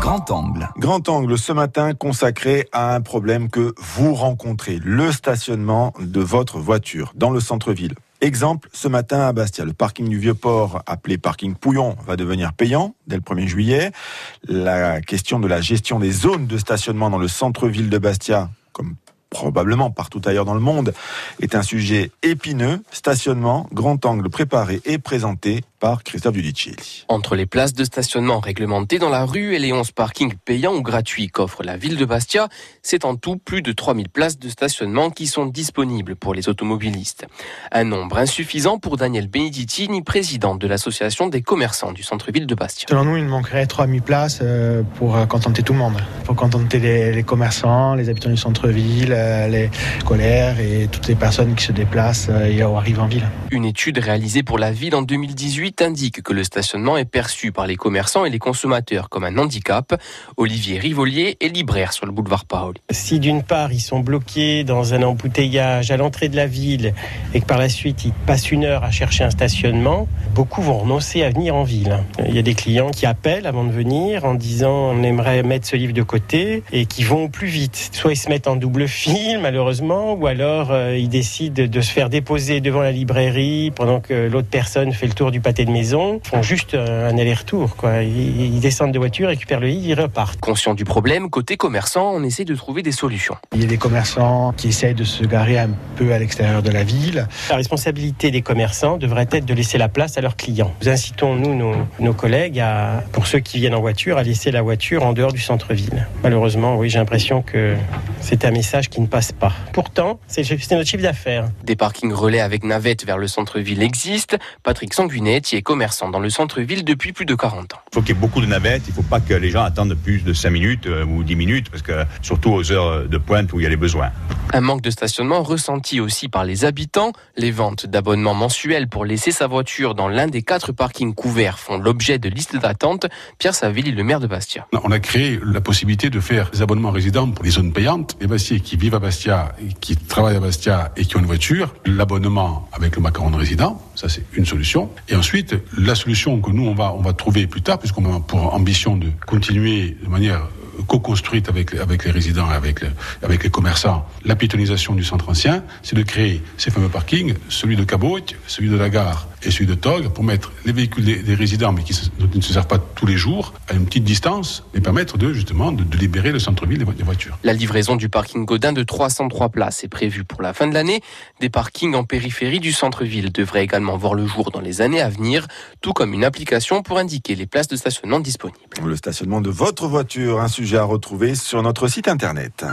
Grand Angle. Grand Angle ce matin consacré à un problème que vous rencontrez, le stationnement de votre voiture dans le centre-ville. Exemple, ce matin à Bastia, le parking du Vieux-Port, appelé parking Pouillon, va devenir payant dès le 1er juillet. La question de la gestion des zones de stationnement dans le centre-ville de Bastia, comme probablement partout ailleurs dans le monde, est un sujet épineux. Stationnement, grand angle préparé et présenté par Christophe Giudicelli. Entre les places de stationnement réglementées dans la rue et les 11 parkings payants ou gratuits qu'offre la ville de Bastia, c'est en tout plus de 3000 places de stationnement qui sont disponibles pour les automobilistes. Un nombre insuffisant pour Daniel Beneditini, président de l'association des commerçants du centre-ville de Bastia. Selon nous, il manquerait 3000 places euh, pour euh, contenter tout le monde. Pour contenter les, commerçants, les habitants du centre-ville, euh, les colères et toutes les personnes qui se déplacent et arrivent en ville. Une étude réalisée pour la ville en 2018 indique que le stationnement est perçu par les commerçants et les consommateurs comme un handicap. Olivier Rivolier est libraire sur le boulevard Paoli. Si d'une part ils sont bloqués dans un embouteillage à l'entrée de la ville et que par la suite ils passent une heure à chercher un stationnement, beaucoup vont renoncer à venir en ville. Il y a des clients qui appellent avant de venir en disant on aimerait mettre ce livre de côté et qui vont plus vite. Soit ils se mettent en double fil malheureusement ou alors euh, ils décident de se faire déposer devant la librairie pendant que l'autre personne fait le tour du pâté de maison font juste un aller-retour. Quoi. Ils, descendent de voiture, récupèrent le lit, ils repartent. Conscient du problème, côté commerçant, on essaie de trouver des solutions. Il y a des commerçants qui essayent de se garer un peu à l'extérieur de la ville. La responsabilité des commerçants devrait être de laisser la place à leurs clients. Nous incitons, nous, nos, collègues, à, pour ceux qui viennent en voiture, à laisser la voiture en dehors du centre-ville. Malheureusement, oui, j'ai l'impression que c'est un message qui ne passe pas. Pourtant, c'est notre chiffre d'affaires. Des parkings relais avec navettes vers le centre-ville existent. Patrick Sanguinet est commerçant dans le centre-ville depuis plus de 40 ans. Il faut qu'il y ait beaucoup de navettes, il ne faut pas que les gens attendent plus de 5 minutes euh, ou 10 minutes, parce que surtout aux heures de pointe où il y a les besoins. Un manque de stationnement ressenti aussi par les habitants. Les ventes d'abonnements mensuels pour laisser sa voiture dans l'un des quatre parkings couverts font l'objet de listes d'attente. Pierre Savilly, le maire de Bastia. On a créé la possibilité de faire des abonnements résidents pour les zones payantes. Les Bastiais qui vivent à Bastia, qui travaillent à Bastia et qui ont une voiture, l'abonnement avec le macaron de résident, ça c'est une solution. Et ensuite, la solution que nous, on trouver plus tard, puisqu'on a pour ambition de continuer de manière co-construite avec, les résidents et avec, avec les commerçants, la piétonisation du centre ancien, c'est de créer ces fameux parkings, celui de Cabote, celui de la gare et celui de Tog, pour mettre les véhicules des, résidents, mais qui ne se servent pas tous les jours, à une petite distance, et permettre de, justement, de, libérer le centre-ville des, voitures. La livraison du parking Godin de 303 places est prévue pour la fin de l'année. Des parkings en périphérie du centre-ville devraient également voir le jour dans les années à venir, tout comme une application pour indiquer les places de stationnement disponibles. Le stationnement de votre voiture, un sujet à retrouver sur notre site internet.